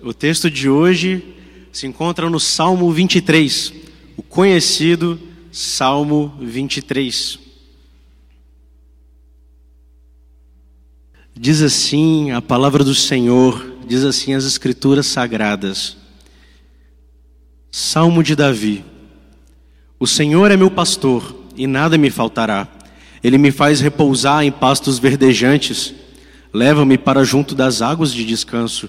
O texto de hoje se encontra no Salmo 23, o conhecido Salmo 23. Diz assim a palavra do Senhor, diz assim as Escrituras sagradas. Salmo de Davi. O Senhor é meu pastor e nada me faltará. Ele me faz repousar em pastos verdejantes. Leva-me para junto das águas de descanso.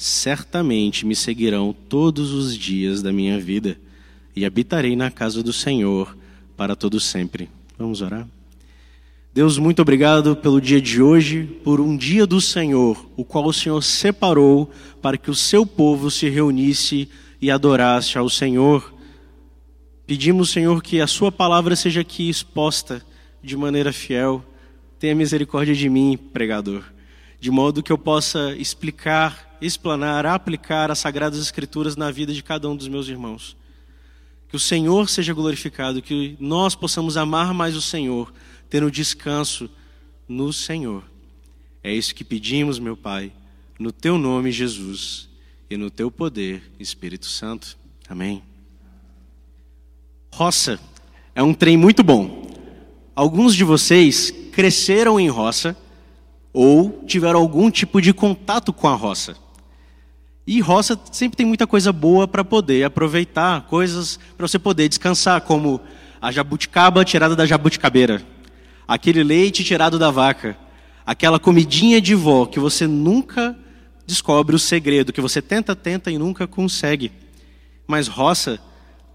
certamente me seguirão todos os dias da minha vida, e habitarei na casa do Senhor para todo sempre. Vamos orar? Deus, muito obrigado pelo dia de hoje, por um dia do Senhor, o qual o Senhor separou para que o seu povo se reunisse e adorasse ao Senhor. Pedimos, Senhor, que a sua palavra seja aqui exposta de maneira fiel. Tenha misericórdia de mim, pregador, de modo que eu possa explicar, explanar, aplicar as sagradas escrituras na vida de cada um dos meus irmãos. Que o Senhor seja glorificado, que nós possamos amar mais o Senhor tendo descanso no Senhor. É isso que pedimos, meu Pai, no teu nome, Jesus, e no teu poder, Espírito Santo. Amém. Roça é um trem muito bom. Alguns de vocês cresceram em roça ou tiveram algum tipo de contato com a roça. E roça sempre tem muita coisa boa para poder aproveitar, coisas para você poder descansar, como a jabuticaba tirada da jabuticabeira aquele leite tirado da vaca, aquela comidinha de vó que você nunca descobre o segredo, que você tenta, tenta e nunca consegue. Mas roça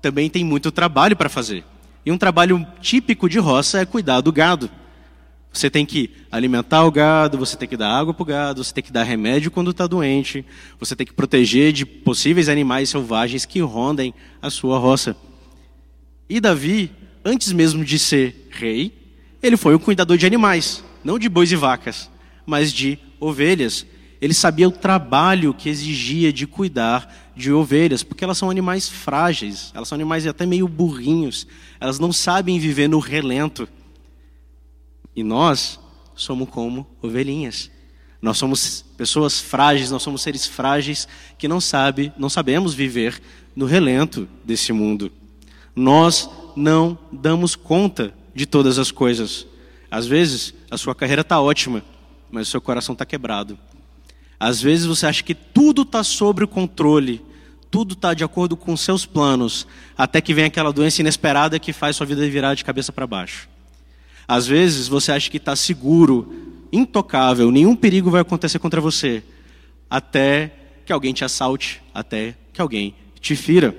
também tem muito trabalho para fazer. E um trabalho típico de roça é cuidar do gado. Você tem que alimentar o gado, você tem que dar água para o gado, você tem que dar remédio quando está doente, você tem que proteger de possíveis animais selvagens que rondem a sua roça. E Davi, antes mesmo de ser rei, ele foi um cuidador de animais, não de bois e vacas, mas de ovelhas. Ele sabia o trabalho que exigia de cuidar de ovelhas, porque elas são animais frágeis, elas são animais até meio burrinhos, elas não sabem viver no relento. E nós somos como ovelhinhas. Nós somos pessoas frágeis, nós somos seres frágeis que não sabe, não sabemos viver no relento desse mundo. Nós não damos conta de todas as coisas. Às vezes, a sua carreira está ótima, mas o seu coração está quebrado. Às vezes, você acha que tudo está sob o controle, tudo está de acordo com seus planos, até que vem aquela doença inesperada que faz sua vida virar de cabeça para baixo. Às vezes, você acha que está seguro, intocável, nenhum perigo vai acontecer contra você, até que alguém te assalte, até que alguém te fira.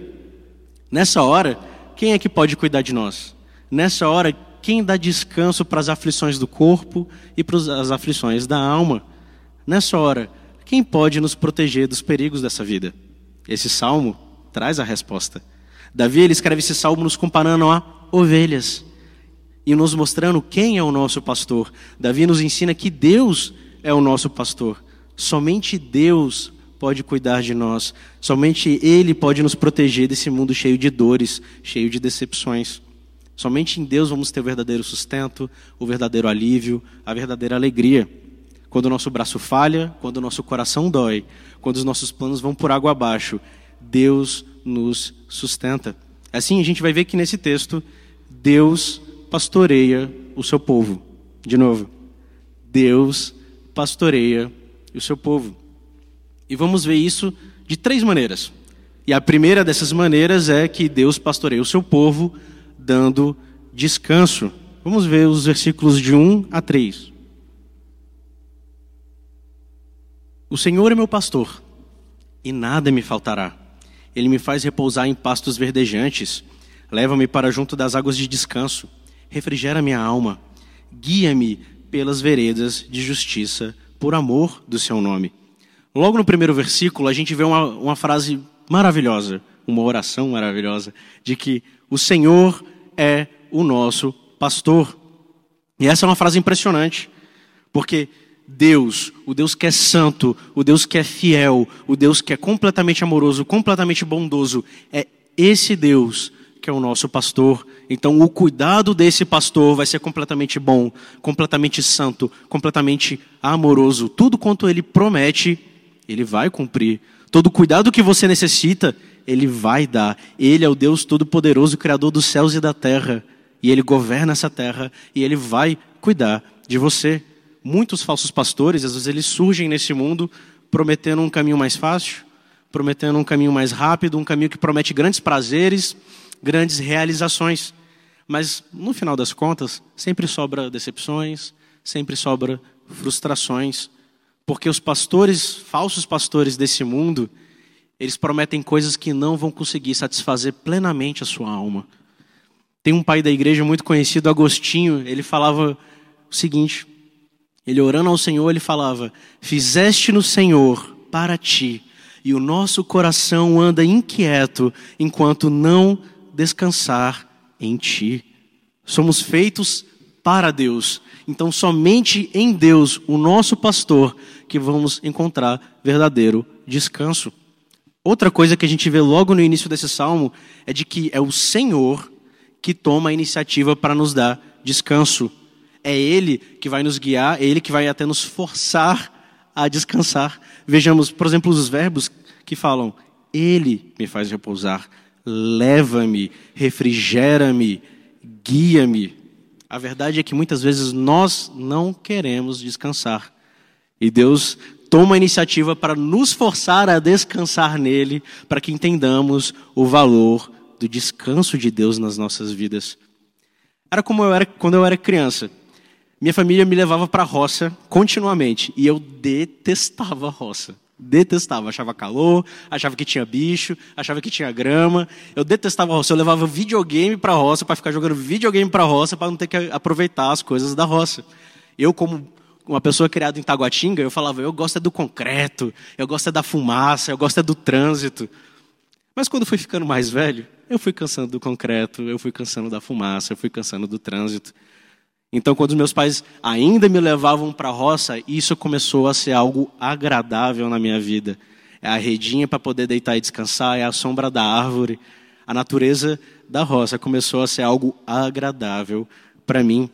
Nessa hora, quem é que pode cuidar de nós? Nessa hora, quem dá descanso para as aflições do corpo e para as aflições da alma? Nessa hora, quem pode nos proteger dos perigos dessa vida? Esse salmo traz a resposta. Davi ele escreve esse salmo nos comparando a ovelhas e nos mostrando quem é o nosso pastor. Davi nos ensina que Deus é o nosso pastor. Somente Deus pode cuidar de nós. Somente Ele pode nos proteger desse mundo cheio de dores, cheio de decepções. Somente em Deus vamos ter o verdadeiro sustento, o verdadeiro alívio, a verdadeira alegria. Quando o nosso braço falha, quando o nosso coração dói, quando os nossos planos vão por água abaixo, Deus nos sustenta. Assim a gente vai ver que nesse texto, Deus pastoreia o seu povo. De novo, Deus pastoreia o seu povo. E vamos ver isso de três maneiras. E a primeira dessas maneiras é que Deus pastoreia o seu povo dando descanso. Vamos ver os versículos de 1 a 3. O Senhor é meu pastor, e nada me faltará. Ele me faz repousar em pastos verdejantes, leva-me para junto das águas de descanso, refrigera minha alma, guia-me pelas veredas de justiça, por amor do seu nome. Logo no primeiro versículo, a gente vê uma, uma frase maravilhosa, uma oração maravilhosa de que o Senhor é o nosso pastor. E essa é uma frase impressionante, porque Deus, o Deus que é santo, o Deus que é fiel, o Deus que é completamente amoroso, completamente bondoso, é esse Deus que é o nosso pastor. Então, o cuidado desse pastor vai ser completamente bom, completamente santo, completamente amoroso. Tudo quanto ele promete, ele vai cumprir. Todo cuidado que você necessita, ele vai dar. Ele é o Deus Todo-Poderoso, Criador dos céus e da terra. E ele governa essa terra e ele vai cuidar de você muitos falsos pastores, às vezes eles surgem nesse mundo prometendo um caminho mais fácil, prometendo um caminho mais rápido, um caminho que promete grandes prazeres, grandes realizações. Mas no final das contas, sempre sobra decepções, sempre sobra frustrações, porque os pastores, falsos pastores desse mundo, eles prometem coisas que não vão conseguir satisfazer plenamente a sua alma. Tem um pai da igreja muito conhecido, Agostinho, ele falava o seguinte: ele orando ao Senhor, ele falava: Fizeste no Senhor para ti, e o nosso coração anda inquieto enquanto não descansar em ti. Somos feitos para Deus. Então, somente em Deus, o nosso pastor, que vamos encontrar verdadeiro descanso. Outra coisa que a gente vê logo no início desse salmo é de que é o Senhor que toma a iniciativa para nos dar descanso. É Ele que vai nos guiar, é Ele que vai até nos forçar a descansar. Vejamos, por exemplo, os verbos que falam: Ele me faz repousar, leva-me, refrigera-me, guia-me. A verdade é que muitas vezes nós não queremos descansar. E Deus toma a iniciativa para nos forçar a descansar nele, para que entendamos o valor do descanso de Deus nas nossas vidas. Era como eu era quando eu era criança. Minha família me levava para a roça continuamente e eu detestava a roça. Detestava, achava calor, achava que tinha bicho, achava que tinha grama. Eu detestava a roça. Eu levava videogame para a roça para ficar jogando videogame para a roça para não ter que aproveitar as coisas da roça. Eu, como uma pessoa criada em Taguatinga, eu falava, eu gosto é do concreto, eu gosto é da fumaça, eu gosto é do trânsito. Mas quando fui ficando mais velho, eu fui cansando do concreto, eu fui cansando da fumaça, eu fui cansando do trânsito. Então, quando os meus pais ainda me levavam para a roça, isso começou a ser algo agradável na minha vida. É a redinha para poder deitar e descansar, é a sombra da árvore. A natureza da roça começou a ser algo agradável para mim.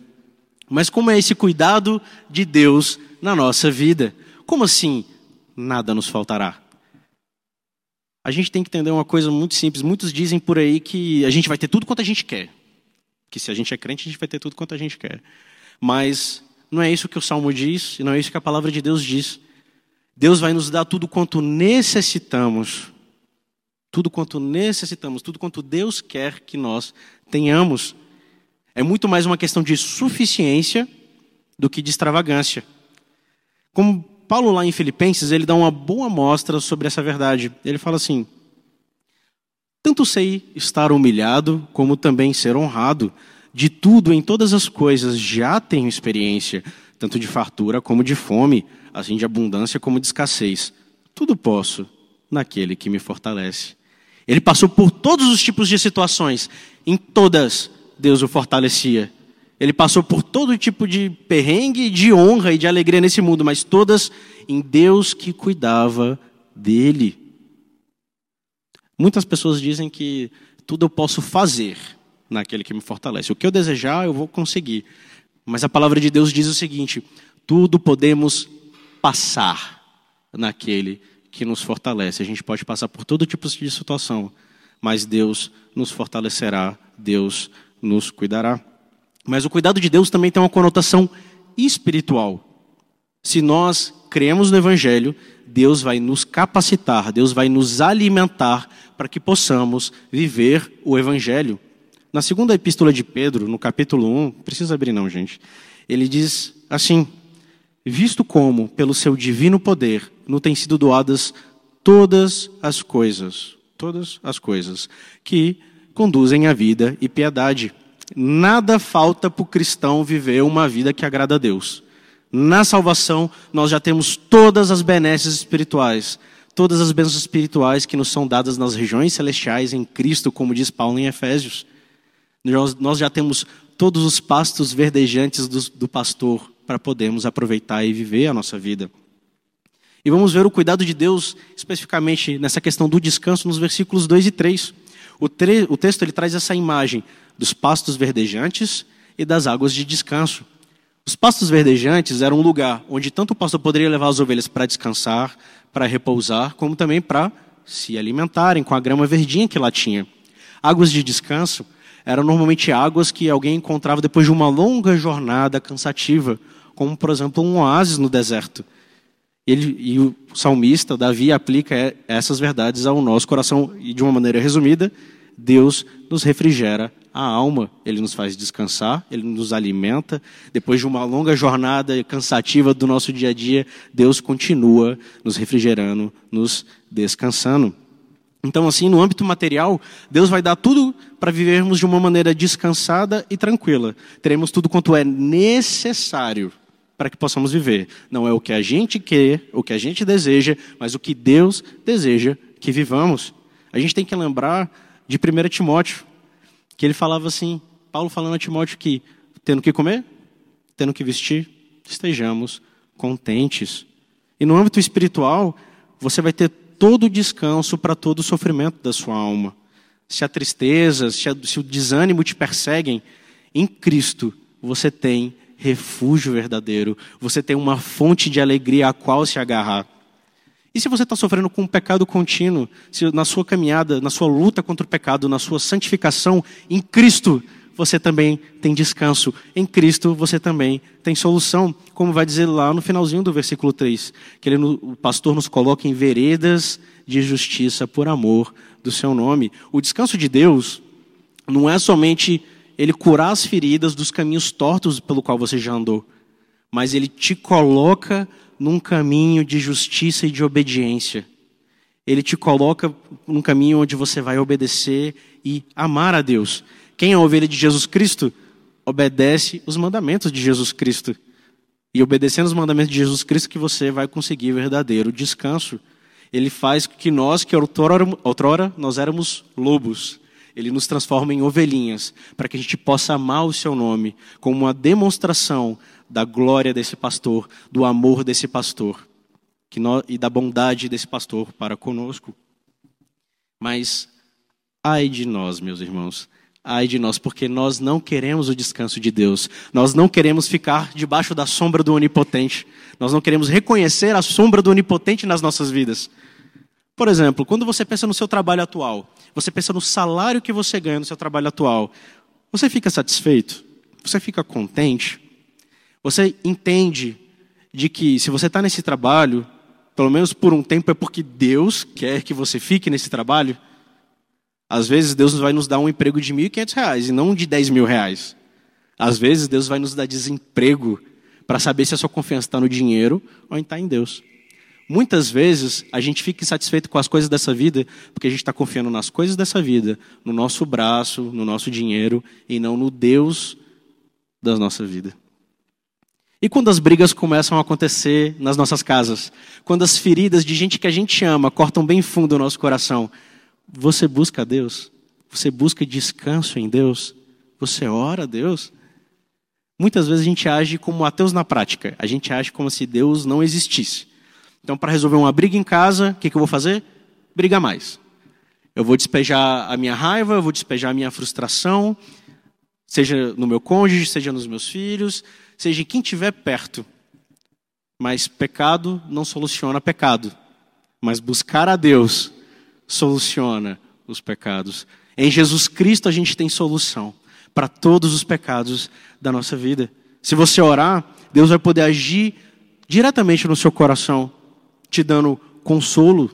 Mas como é esse cuidado de Deus na nossa vida? Como assim nada nos faltará? A gente tem que entender uma coisa muito simples. Muitos dizem por aí que a gente vai ter tudo quanto a gente quer que se a gente é crente, a gente vai ter tudo quanto a gente quer. Mas não é isso que o Salmo diz, e não é isso que a palavra de Deus diz. Deus vai nos dar tudo quanto necessitamos. Tudo quanto necessitamos, tudo quanto Deus quer que nós tenhamos. É muito mais uma questão de suficiência do que de extravagância. Como Paulo lá em Filipenses, ele dá uma boa mostra sobre essa verdade. Ele fala assim: tanto sei estar humilhado, como também ser honrado. De tudo, em todas as coisas, já tenho experiência, tanto de fartura como de fome, assim de abundância como de escassez. Tudo posso naquele que me fortalece. Ele passou por todos os tipos de situações, em todas Deus o fortalecia. Ele passou por todo tipo de perrengue, de honra e de alegria nesse mundo, mas todas em Deus que cuidava dele. Muitas pessoas dizem que tudo eu posso fazer naquele que me fortalece. O que eu desejar, eu vou conseguir. Mas a palavra de Deus diz o seguinte: tudo podemos passar naquele que nos fortalece. A gente pode passar por todo tipo de situação, mas Deus nos fortalecerá, Deus nos cuidará. Mas o cuidado de Deus também tem uma conotação espiritual. Se nós cremos no Evangelho, Deus vai nos capacitar, Deus vai nos alimentar para que possamos viver o Evangelho. Na segunda epístola de Pedro, no capítulo 1, precisa abrir não, gente. Ele diz assim: Visto como, pelo seu divino poder, não têm sido doadas todas as coisas, todas as coisas que conduzem à vida e piedade. Nada falta para o cristão viver uma vida que agrada a Deus. Na salvação, nós já temos todas as benesses espirituais, todas as bênçãos espirituais que nos são dadas nas regiões celestiais em Cristo, como diz Paulo em Efésios. Nós, já temos todos os pastos verdejantes do, do pastor para podermos aproveitar e viver a nossa vida. E vamos ver o cuidado de Deus, especificamente nessa questão do descanso, nos versículos 2 e 3. O, tre o texto ele traz essa imagem dos pastos verdejantes e das águas de descanso. Os pastos verdejantes eram um lugar onde tanto o pastor poderia levar as ovelhas para descansar, para repousar, como também para se alimentarem com a grama verdinha que lá tinha. Águas de descanso eram normalmente águas que alguém encontrava depois de uma longa jornada cansativa, como por exemplo um oásis no deserto. Ele, e o salmista, Davi, aplica essas verdades ao nosso coração e de uma maneira resumida, Deus nos refrigera a alma, ele nos faz descansar, ele nos alimenta. Depois de uma longa jornada cansativa do nosso dia a dia, Deus continua nos refrigerando, nos descansando. Então, assim, no âmbito material, Deus vai dar tudo para vivermos de uma maneira descansada e tranquila. Teremos tudo quanto é necessário para que possamos viver. Não é o que a gente quer, o que a gente deseja, mas o que Deus deseja que vivamos. A gente tem que lembrar de 1 Timóteo, que ele falava assim, Paulo falando a Timóteo que, tendo que comer, tendo que vestir, estejamos contentes. E no âmbito espiritual, você vai ter todo o descanso para todo o sofrimento da sua alma. Se a tristeza, se, a, se o desânimo te perseguem, em Cristo você tem refúgio verdadeiro, você tem uma fonte de alegria a qual se agarrar. E se você está sofrendo com um pecado contínuo, se na sua caminhada, na sua luta contra o pecado, na sua santificação, em Cristo você também tem descanso. Em Cristo você também tem solução, como vai dizer lá no finalzinho do versículo 3, que ele, o pastor nos coloca em veredas de justiça por amor do seu nome. O descanso de Deus não é somente ele curar as feridas dos caminhos tortos pelo qual você já andou, mas ele te coloca num caminho de justiça e de obediência. Ele te coloca num caminho onde você vai obedecer e amar a Deus. Quem é a ovelha de Jesus Cristo? Obedece os mandamentos de Jesus Cristo. E obedecendo os mandamentos de Jesus Cristo que você vai conseguir verdadeiro descanso. Ele faz que nós, que outrora, outrora nós éramos lobos, ele nos transforma em ovelhinhas, para que a gente possa amar o seu nome, como uma demonstração da glória desse pastor, do amor desse pastor nós, e da bondade desse pastor para conosco. Mas, ai de nós, meus irmãos, ai de nós, porque nós não queremos o descanso de Deus, nós não queremos ficar debaixo da sombra do Onipotente, nós não queremos reconhecer a sombra do Onipotente nas nossas vidas. Por exemplo, quando você pensa no seu trabalho atual, você pensa no salário que você ganha no seu trabalho atual, você fica satisfeito? Você fica contente? Você entende de que se você está nesse trabalho, pelo menos por um tempo, é porque Deus quer que você fique nesse trabalho? Às vezes Deus vai nos dar um emprego de R$ 1.500 e não de R$ mil reais. Às vezes Deus vai nos dar desemprego para saber se a sua confiança está no dinheiro ou está em Deus. Muitas vezes a gente fica insatisfeito com as coisas dessa vida porque a gente está confiando nas coisas dessa vida, no nosso braço, no nosso dinheiro e não no Deus da nossa vida. E quando as brigas começam a acontecer nas nossas casas, quando as feridas de gente que a gente ama cortam bem fundo o nosso coração, você busca Deus? Você busca descanso em Deus? Você ora a Deus? Muitas vezes a gente age como ateus na prática, a gente age como se Deus não existisse. Então, para resolver uma briga em casa, o que, que eu vou fazer? Brigar mais. Eu vou despejar a minha raiva, eu vou despejar a minha frustração, seja no meu cônjuge, seja nos meus filhos, seja em quem estiver perto. Mas pecado não soluciona pecado. Mas buscar a Deus soluciona os pecados. Em Jesus Cristo a gente tem solução para todos os pecados da nossa vida. Se você orar, Deus vai poder agir diretamente no seu coração te dando consolo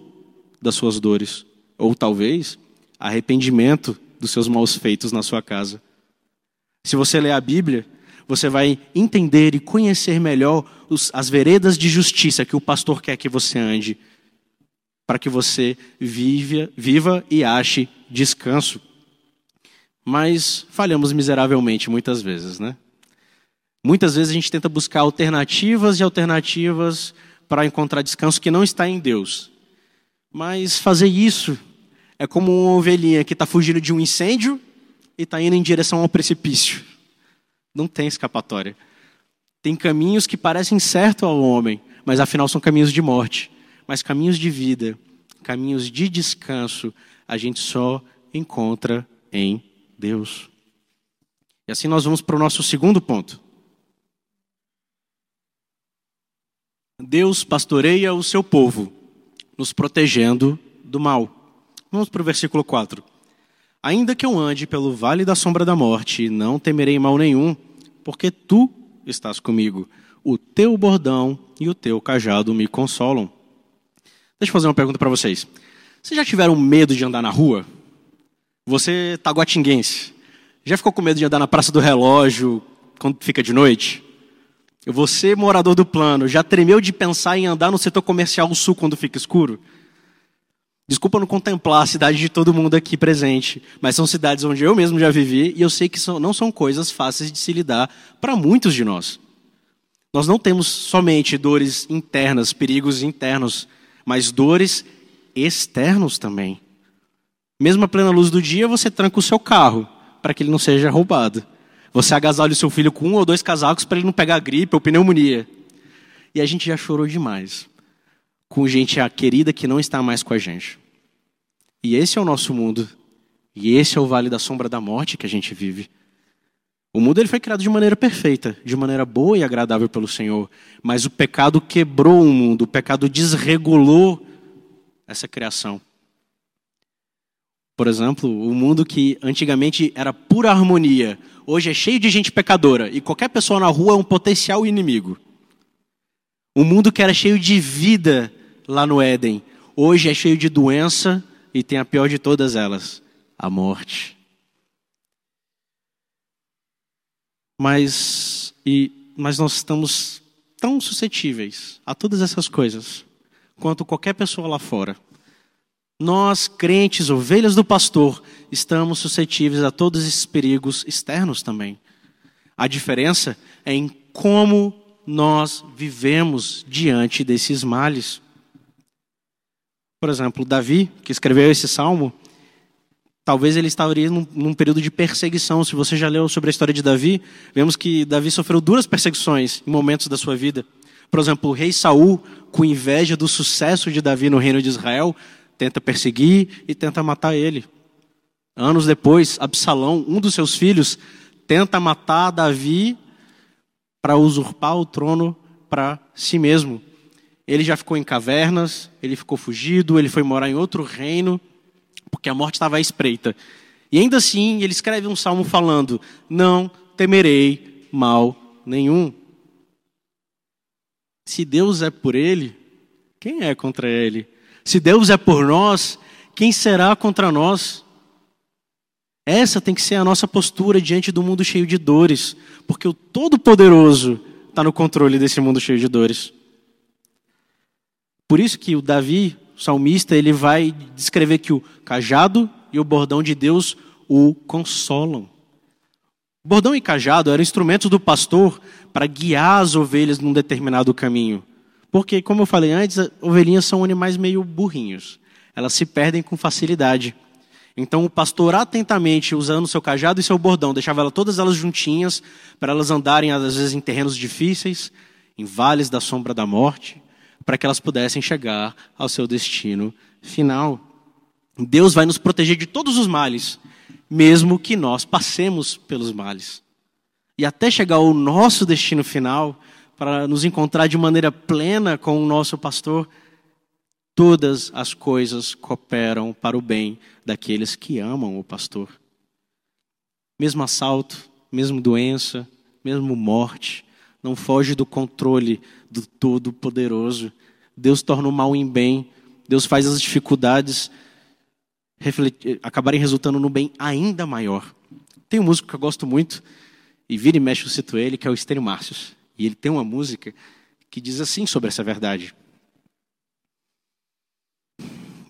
das suas dores, ou talvez arrependimento dos seus maus feitos na sua casa. Se você ler a Bíblia, você vai entender e conhecer melhor os, as veredas de justiça que o pastor quer que você ande, para que você viva, viva e ache descanso. Mas falhamos miseravelmente muitas vezes, né? Muitas vezes a gente tenta buscar alternativas e alternativas para encontrar descanso que não está em Deus. Mas fazer isso é como uma ovelhinha que está fugindo de um incêndio e está indo em direção ao precipício. Não tem escapatória. Tem caminhos que parecem certos ao homem, mas afinal são caminhos de morte. Mas caminhos de vida, caminhos de descanso, a gente só encontra em Deus. E assim nós vamos para o nosso segundo ponto. Deus pastoreia o seu povo, nos protegendo do mal. Vamos para o versículo 4. Ainda que eu ande pelo vale da sombra da morte, não temerei mal nenhum, porque tu estás comigo. O teu bordão e o teu cajado me consolam. Deixa eu fazer uma pergunta para vocês. Vocês já tiveram medo de andar na rua? Você taguatinguense. Já ficou com medo de andar na Praça do Relógio quando fica de noite? Você, morador do plano, já tremeu de pensar em andar no setor comercial sul quando fica escuro? Desculpa não contemplar a cidade de todo mundo aqui presente, mas são cidades onde eu mesmo já vivi e eu sei que são, não são coisas fáceis de se lidar para muitos de nós. Nós não temos somente dores internas, perigos internos, mas dores externos também. Mesmo à plena luz do dia, você tranca o seu carro para que ele não seja roubado. Você agasalha o seu filho com um ou dois casacos para ele não pegar gripe ou pneumonia. E a gente já chorou demais com gente querida que não está mais com a gente. E esse é o nosso mundo. E esse é o vale da sombra da morte que a gente vive. O mundo ele foi criado de maneira perfeita, de maneira boa e agradável pelo Senhor, mas o pecado quebrou o mundo, o pecado desregulou essa criação. Por exemplo, o mundo que antigamente era pura harmonia, hoje é cheio de gente pecadora e qualquer pessoa na rua é um potencial inimigo. O mundo que era cheio de vida lá no Éden, hoje é cheio de doença e tem a pior de todas elas, a morte. Mas, e, mas nós estamos tão suscetíveis a todas essas coisas quanto qualquer pessoa lá fora. Nós, crentes, ovelhas do pastor, estamos suscetíveis a todos esses perigos externos também. A diferença é em como nós vivemos diante desses males. Por exemplo, Davi, que escreveu esse salmo, talvez ele estaria num, num, período de perseguição. Se você já leu sobre a história de Davi, vemos que Davi sofreu duras perseguições em momentos da sua vida. Por exemplo, o rei Saul, com inveja do sucesso de Davi no reino de Israel, tenta perseguir e tenta matar ele. Anos depois, Absalão, um dos seus filhos, tenta matar Davi para usurpar o trono para si mesmo. Ele já ficou em cavernas, ele ficou fugido, ele foi morar em outro reino, porque a morte estava à espreita. E ainda assim, ele escreve um salmo falando: Não temerei mal nenhum. Se Deus é por ele, quem é contra ele? Se Deus é por nós, quem será contra nós? Essa tem que ser a nossa postura diante do mundo cheio de dores, porque o Todo-Poderoso está no controle desse mundo cheio de dores. Por isso que o Davi, o salmista, ele vai descrever que o cajado e o bordão de Deus o consolam. Bordão e cajado eram instrumentos do pastor para guiar as ovelhas num determinado caminho. Porque, como eu falei antes, ovelhinhas são animais meio burrinhos. Elas se perdem com facilidade. Então, o pastor, atentamente, usando seu cajado e seu bordão, deixava elas, todas elas juntinhas, para elas andarem, às vezes, em terrenos difíceis, em vales da sombra da morte, para que elas pudessem chegar ao seu destino final. Deus vai nos proteger de todos os males, mesmo que nós passemos pelos males. E até chegar ao nosso destino final, para nos encontrar de maneira plena com o nosso pastor, todas as coisas cooperam para o bem daqueles que amam o pastor. Mesmo assalto, mesmo doença, mesmo morte, não foge do controle do Todo-Poderoso. Deus torna o mal em bem. Deus faz as dificuldades acabarem resultando no bem ainda maior. Tem um músico que eu gosto muito, e vira e mexe eu cito ele, que é o Estênio Márcios. E ele tem uma música que diz assim sobre essa verdade.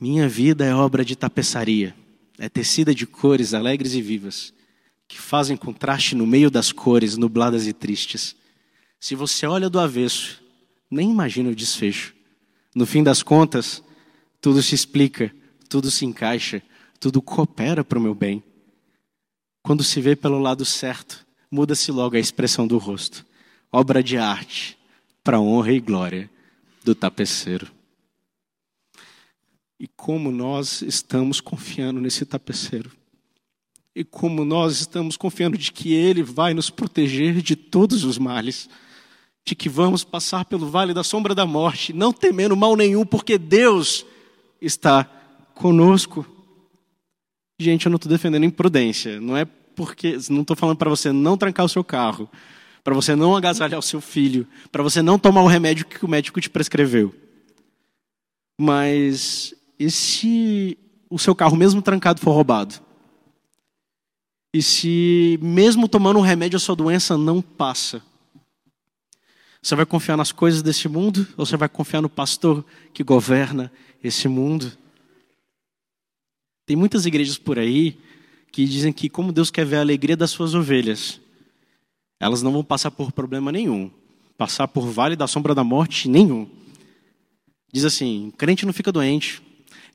Minha vida é obra de tapeçaria, é tecida de cores alegres e vivas, que fazem contraste no meio das cores nubladas e tristes. Se você olha do avesso, nem imagina o desfecho. No fim das contas, tudo se explica, tudo se encaixa, tudo coopera para o meu bem. Quando se vê pelo lado certo, muda-se logo a expressão do rosto. Obra de arte, para honra e glória do tapeceiro. E como nós estamos confiando nesse tapeceiro. E como nós estamos confiando de que Ele vai nos proteger de todos os males. De que vamos passar pelo vale da sombra da morte, não temendo mal nenhum, porque Deus está conosco. Gente, eu não estou defendendo imprudência. Não é porque. Não estou falando para você não trancar o seu carro, para você não agasalhar o seu filho, para você não tomar o remédio que o médico te prescreveu. Mas e se o seu carro, mesmo trancado, for roubado? E se, mesmo tomando um remédio, a sua doença não passa? Você vai confiar nas coisas desse mundo ou você vai confiar no pastor que governa esse mundo? Tem muitas igrejas por aí que dizem que, como Deus quer ver a alegria das suas ovelhas, elas não vão passar por problema nenhum, passar por vale da sombra da morte nenhum. Diz assim: crente não fica doente,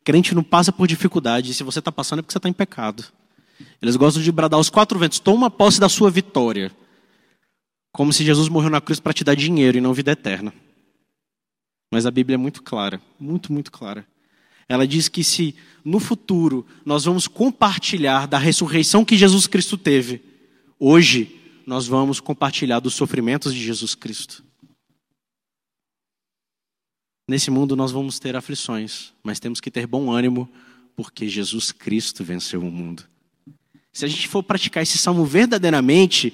Crente não passa por dificuldade. E se você está passando é porque você está em pecado. Eles gostam de bradar os quatro ventos: toma posse da sua vitória. Como se Jesus morreu na cruz para te dar dinheiro e não vida eterna. Mas a Bíblia é muito clara, muito, muito clara. Ela diz que se no futuro nós vamos compartilhar da ressurreição que Jesus Cristo teve, hoje nós vamos compartilhar dos sofrimentos de Jesus Cristo. Nesse mundo nós vamos ter aflições, mas temos que ter bom ânimo, porque Jesus Cristo venceu o mundo. Se a gente for praticar esse salmo verdadeiramente,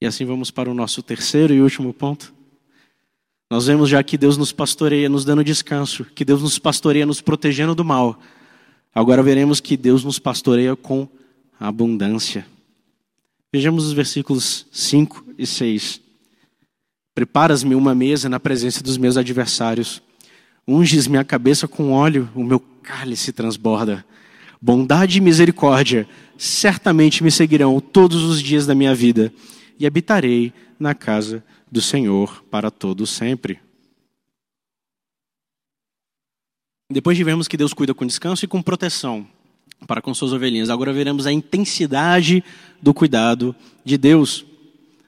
E assim vamos para o nosso terceiro e último ponto. Nós vemos já que Deus nos pastoreia, nos dando descanso, que Deus nos pastoreia, nos protegendo do mal. Agora veremos que Deus nos pastoreia com abundância. Vejamos os versículos 5 e 6. Preparas-me uma mesa na presença dos meus adversários. Unges minha cabeça com óleo, o meu cálice transborda. Bondade e misericórdia certamente me seguirão todos os dias da minha vida, e habitarei na casa do Senhor para todo sempre. Depois de vermos que Deus cuida com descanso e com proteção para com suas ovelhinhas, agora veremos a intensidade do cuidado de Deus.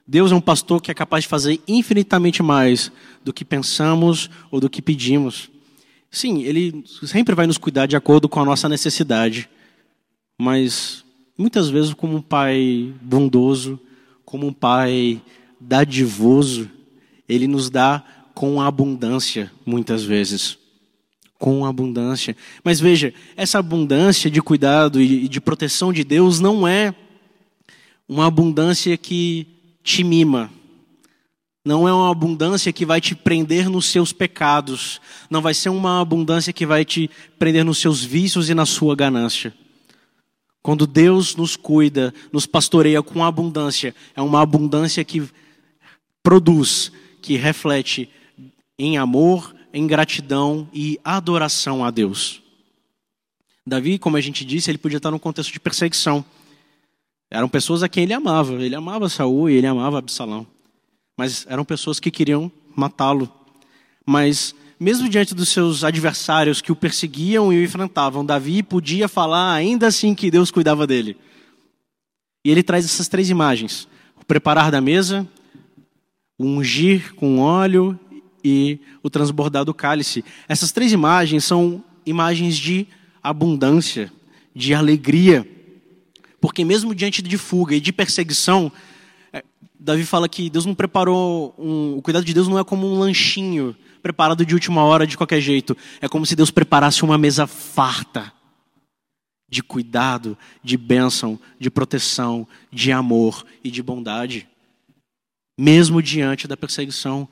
Deus é um pastor que é capaz de fazer infinitamente mais do que pensamos ou do que pedimos. Sim, ele sempre vai nos cuidar de acordo com a nossa necessidade, mas muitas vezes como um pai bondoso, como um pai dadivoso, ele nos dá com abundância, muitas vezes. Com abundância. Mas veja, essa abundância de cuidado e de proteção de Deus não é uma abundância que te mima não é uma abundância que vai te prender nos seus pecados. Não vai ser uma abundância que vai te prender nos seus vícios e na sua ganância. Quando Deus nos cuida, nos pastoreia com abundância, é uma abundância que produz, que reflete em amor, em gratidão e adoração a Deus. Davi, como a gente disse, ele podia estar num contexto de perseguição. Eram pessoas a quem ele amava. Ele amava Saul e ele amava Absalão mas eram pessoas que queriam matá-lo. Mas, mesmo diante dos seus adversários que o perseguiam e o enfrentavam, Davi podia falar ainda assim que Deus cuidava dele. E ele traz essas três imagens: o preparar da mesa, o ungir com óleo e o transbordar do cálice. Essas três imagens são imagens de abundância, de alegria. Porque, mesmo diante de fuga e de perseguição, Davi fala que Deus não preparou um, o cuidado de Deus não é como um lanchinho preparado de última hora de qualquer jeito. É como se Deus preparasse uma mesa farta de cuidado, de bênção, de proteção, de amor e de bondade, mesmo diante da perseguição.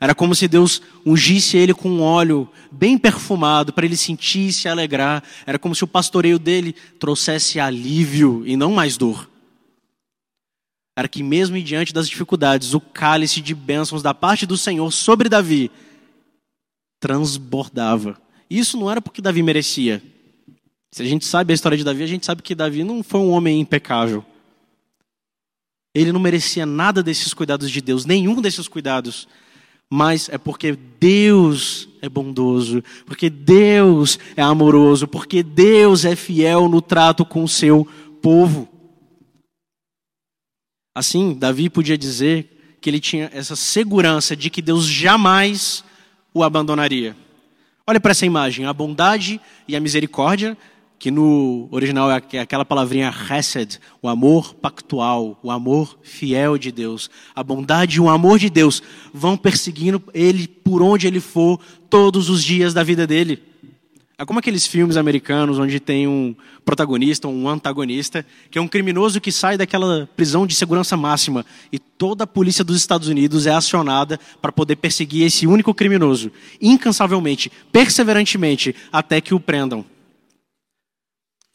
Era como se Deus ungisse ele com um óleo bem perfumado para ele sentir e se alegrar. Era como se o pastoreio dele trouxesse alívio e não mais dor. Era que mesmo diante das dificuldades, o cálice de bênçãos da parte do Senhor sobre Davi transbordava. Isso não era porque Davi merecia. Se a gente sabe a história de Davi, a gente sabe que Davi não foi um homem impecável. Ele não merecia nada desses cuidados de Deus, nenhum desses cuidados mas é porque Deus é bondoso, porque Deus é amoroso, porque Deus é fiel no trato com o seu povo. Assim, Davi podia dizer que ele tinha essa segurança de que Deus jamais o abandonaria. Olha para essa imagem, a bondade e a misericórdia que no original é, é aquela palavrinha hesed, o amor pactual, o amor fiel de Deus. A bondade e o amor de Deus vão perseguindo ele por onde ele for, todos os dias da vida dele. É como aqueles filmes americanos onde tem um protagonista, um antagonista, que é um criminoso que sai daquela prisão de segurança máxima e toda a polícia dos Estados Unidos é acionada para poder perseguir esse único criminoso, incansavelmente, perseverantemente, até que o prendam.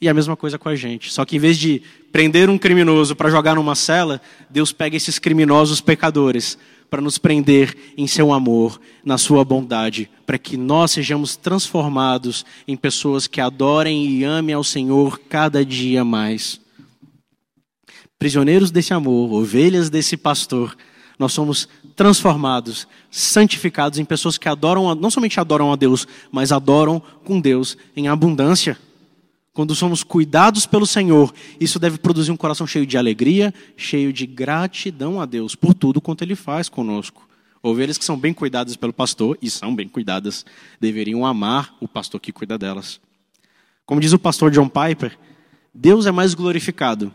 E a mesma coisa com a gente. Só que em vez de prender um criminoso para jogar numa cela, Deus pega esses criminosos pecadores para nos prender em seu amor, na sua bondade, para que nós sejamos transformados em pessoas que adorem e amem ao Senhor cada dia mais. Prisioneiros desse amor, ovelhas desse pastor, nós somos transformados, santificados em pessoas que adoram, não somente adoram a Deus, mas adoram com Deus em abundância. Quando somos cuidados pelo Senhor, isso deve produzir um coração cheio de alegria, cheio de gratidão a Deus por tudo quanto Ele faz conosco. Ovelhas que são bem cuidadas pelo pastor, e são bem cuidadas, deveriam amar o pastor que cuida delas. Como diz o pastor John Piper, Deus é mais glorificado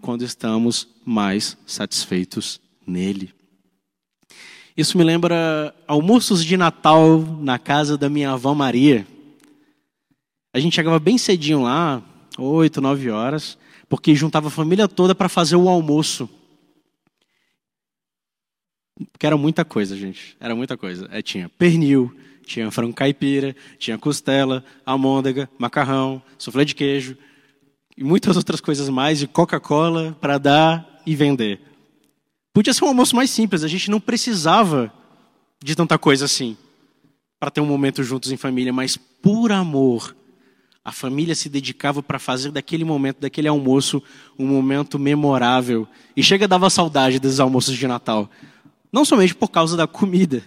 quando estamos mais satisfeitos nele. Isso me lembra almoços de Natal na casa da minha avó Maria. A gente chegava bem cedinho lá, oito, nove horas, porque juntava a família toda para fazer o almoço. Porque era muita coisa, gente. Era muita coisa. É, tinha pernil, tinha frango caipira, tinha costela, almôndega, macarrão, suflê de queijo e muitas outras coisas mais, e Coca-Cola para dar e vender. Podia ser um almoço mais simples, a gente não precisava de tanta coisa assim para ter um momento juntos em família, mas por amor a família se dedicava para fazer daquele momento, daquele almoço, um momento memorável. E chega dava saudade desses almoços de Natal. Não somente por causa da comida,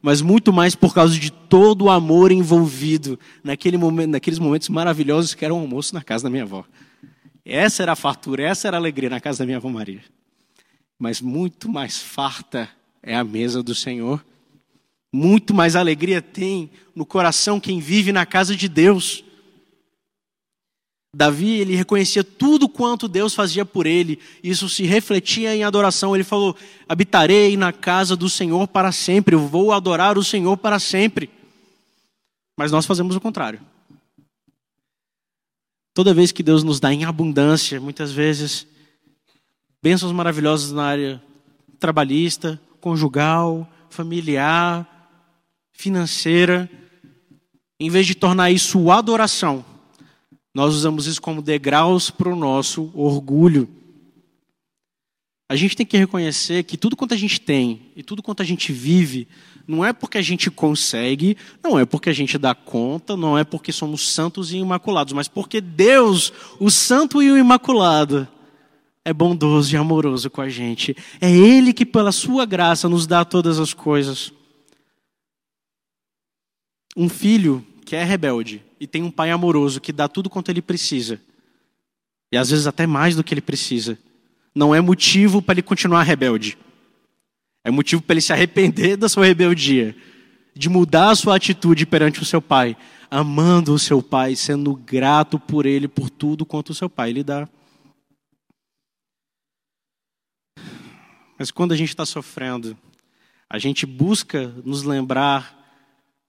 mas muito mais por causa de todo o amor envolvido naquele momento, naqueles momentos maravilhosos que era o almoço na casa da minha avó. Essa era a fartura, essa era a alegria na casa da minha avó Maria. Mas muito mais farta é a mesa do Senhor. Muito mais alegria tem no coração quem vive na casa de Deus. Davi, ele reconhecia tudo quanto Deus fazia por ele, isso se refletia em adoração. Ele falou: Habitarei na casa do Senhor para sempre, eu vou adorar o Senhor para sempre. Mas nós fazemos o contrário. Toda vez que Deus nos dá em abundância, muitas vezes, bênçãos maravilhosas na área trabalhista, conjugal, familiar, financeira, em vez de tornar isso adoração, nós usamos isso como degraus para o nosso orgulho. A gente tem que reconhecer que tudo quanto a gente tem e tudo quanto a gente vive, não é porque a gente consegue, não é porque a gente dá conta, não é porque somos santos e imaculados, mas porque Deus, o santo e o imaculado, é bondoso e amoroso com a gente. É Ele que, pela Sua graça, nos dá todas as coisas. Um filho que é rebelde e tem um pai amoroso que dá tudo quanto ele precisa, e às vezes até mais do que ele precisa, não é motivo para ele continuar rebelde. É motivo para ele se arrepender da sua rebeldia, de mudar a sua atitude perante o seu pai, amando o seu pai, sendo grato por ele por tudo quanto o seu pai lhe dá. Mas quando a gente está sofrendo, a gente busca nos lembrar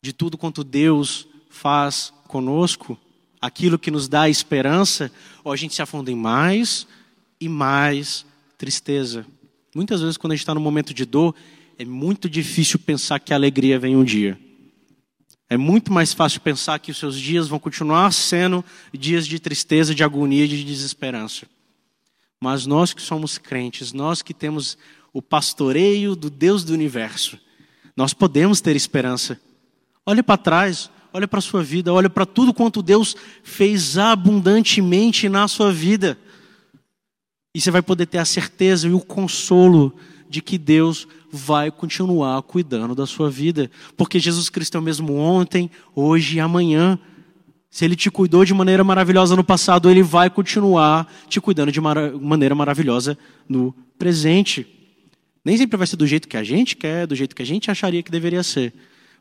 de tudo quanto Deus faz conosco, aquilo que nos dá esperança, ou a gente se afunda em mais e mais tristeza. Muitas vezes, quando a gente está no momento de dor, é muito difícil pensar que a alegria vem um dia. É muito mais fácil pensar que os seus dias vão continuar sendo dias de tristeza, de agonia, de desesperança. Mas nós que somos crentes, nós que temos o pastoreio do Deus do universo, nós podemos ter esperança. Olhe para trás, olhe para a sua vida, olhe para tudo quanto Deus fez abundantemente na sua vida. E você vai poder ter a certeza e o consolo de que Deus vai continuar cuidando da sua vida. Porque Jesus Cristo é o mesmo ontem, hoje e amanhã. Se Ele te cuidou de maneira maravilhosa no passado, Ele vai continuar te cuidando de maneira maravilhosa no presente. Nem sempre vai ser do jeito que a gente quer, do jeito que a gente acharia que deveria ser.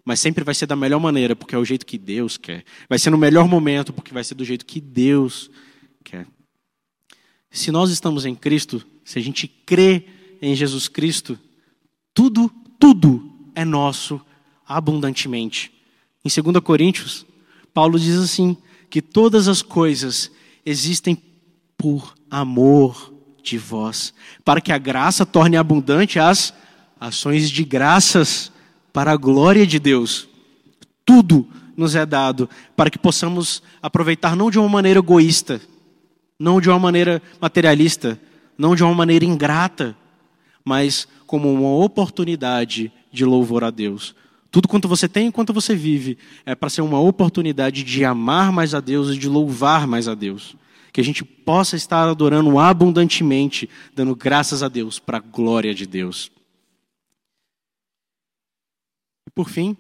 Mas sempre vai ser da melhor maneira, porque é o jeito que Deus quer. Vai ser no melhor momento, porque vai ser do jeito que Deus quer. Se nós estamos em Cristo, se a gente crê em Jesus Cristo, tudo, tudo é nosso abundantemente. Em 2 Coríntios, Paulo diz assim: que todas as coisas existem por amor de vós, para que a graça torne abundante as ações de graças para a glória de Deus. Tudo nos é dado para que possamos aproveitar não de uma maneira egoísta, não de uma maneira materialista, não de uma maneira ingrata, mas como uma oportunidade de louvor a Deus. Tudo quanto você tem enquanto você vive é para ser uma oportunidade de amar mais a Deus e de louvar mais a Deus. Que a gente possa estar adorando abundantemente, dando graças a Deus para a glória de Deus. E por fim,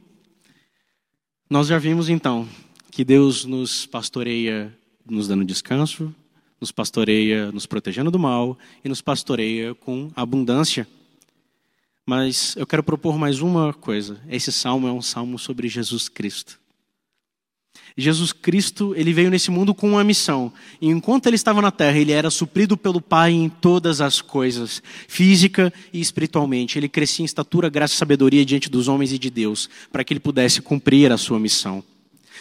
nós já vimos então que Deus nos pastoreia nos dando descanso, nos pastoreia nos protegendo do mal e nos pastoreia com abundância. Mas eu quero propor mais uma coisa. Esse salmo é um salmo sobre Jesus Cristo. Jesus Cristo, ele veio nesse mundo com uma missão. E enquanto ele estava na terra, ele era suprido pelo Pai em todas as coisas, física e espiritualmente. Ele crescia em estatura, graça e sabedoria diante dos homens e de Deus, para que ele pudesse cumprir a sua missão.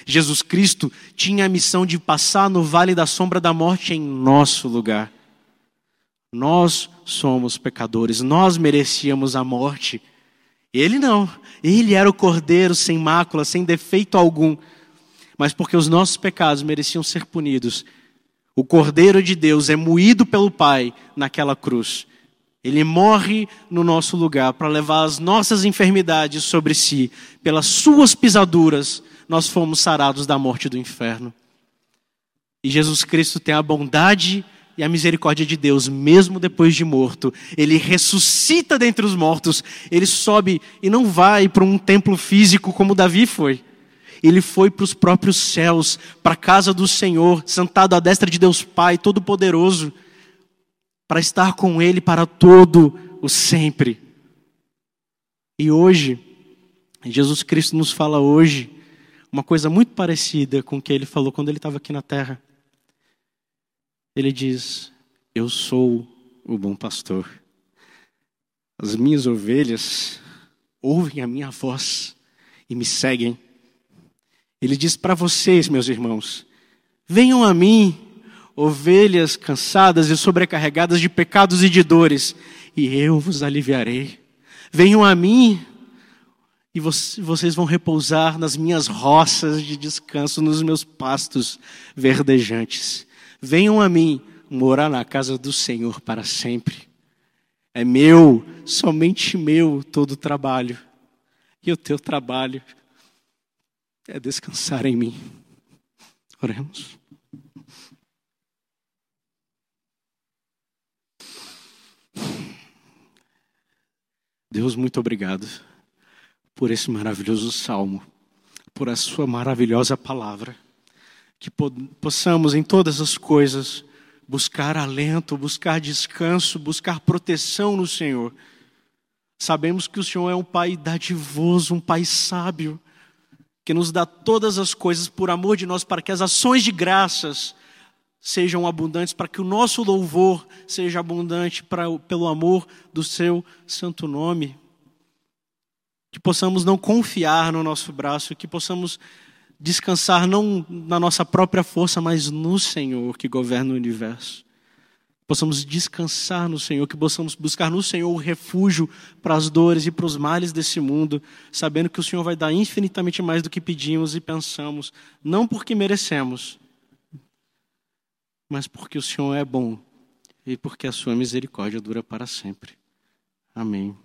Jesus Cristo tinha a missão de passar no vale da sombra da morte em nosso lugar. Nós somos pecadores, nós merecíamos a morte. Ele não, ele era o cordeiro sem mácula, sem defeito algum. Mas porque os nossos pecados mereciam ser punidos, o cordeiro de Deus é moído pelo Pai naquela cruz. Ele morre no nosso lugar para levar as nossas enfermidades sobre si. Pelas suas pisaduras, nós fomos sarados da morte do inferno. E Jesus Cristo tem a bondade e a misericórdia de Deus, mesmo depois de morto. Ele ressuscita dentre os mortos, ele sobe e não vai para um templo físico como Davi foi. Ele foi para os próprios céus, para a casa do Senhor, sentado à destra de Deus Pai Todo-Poderoso, para estar com Ele para todo o sempre. E hoje, Jesus Cristo nos fala hoje uma coisa muito parecida com o que ele falou quando ele estava aqui na terra. Ele diz: Eu sou o bom pastor. As minhas ovelhas ouvem a minha voz e me seguem. Ele diz para vocês, meus irmãos: Venham a mim, ovelhas cansadas e sobrecarregadas de pecados e de dores, e eu vos aliviarei. Venham a mim, e vocês vão repousar nas minhas roças de descanso, nos meus pastos verdejantes. Venham a mim morar na casa do Senhor para sempre. É meu, somente meu todo o trabalho. E o teu trabalho é descansar em mim. Oremos. Deus, muito obrigado por esse maravilhoso salmo, por a sua maravilhosa palavra. Que possamos em todas as coisas buscar alento, buscar descanso, buscar proteção no Senhor. Sabemos que o Senhor é um Pai dadivoso, um Pai sábio, que nos dá todas as coisas por amor de nós, para que as ações de graças sejam abundantes, para que o nosso louvor seja abundante para, pelo amor do seu santo nome que possamos não confiar no nosso braço, que possamos descansar não na nossa própria força, mas no Senhor que governa o universo. Possamos descansar no Senhor, que possamos buscar no Senhor o refúgio para as dores e para os males desse mundo, sabendo que o Senhor vai dar infinitamente mais do que pedimos e pensamos, não porque merecemos, mas porque o Senhor é bom e porque a sua misericórdia dura para sempre. Amém.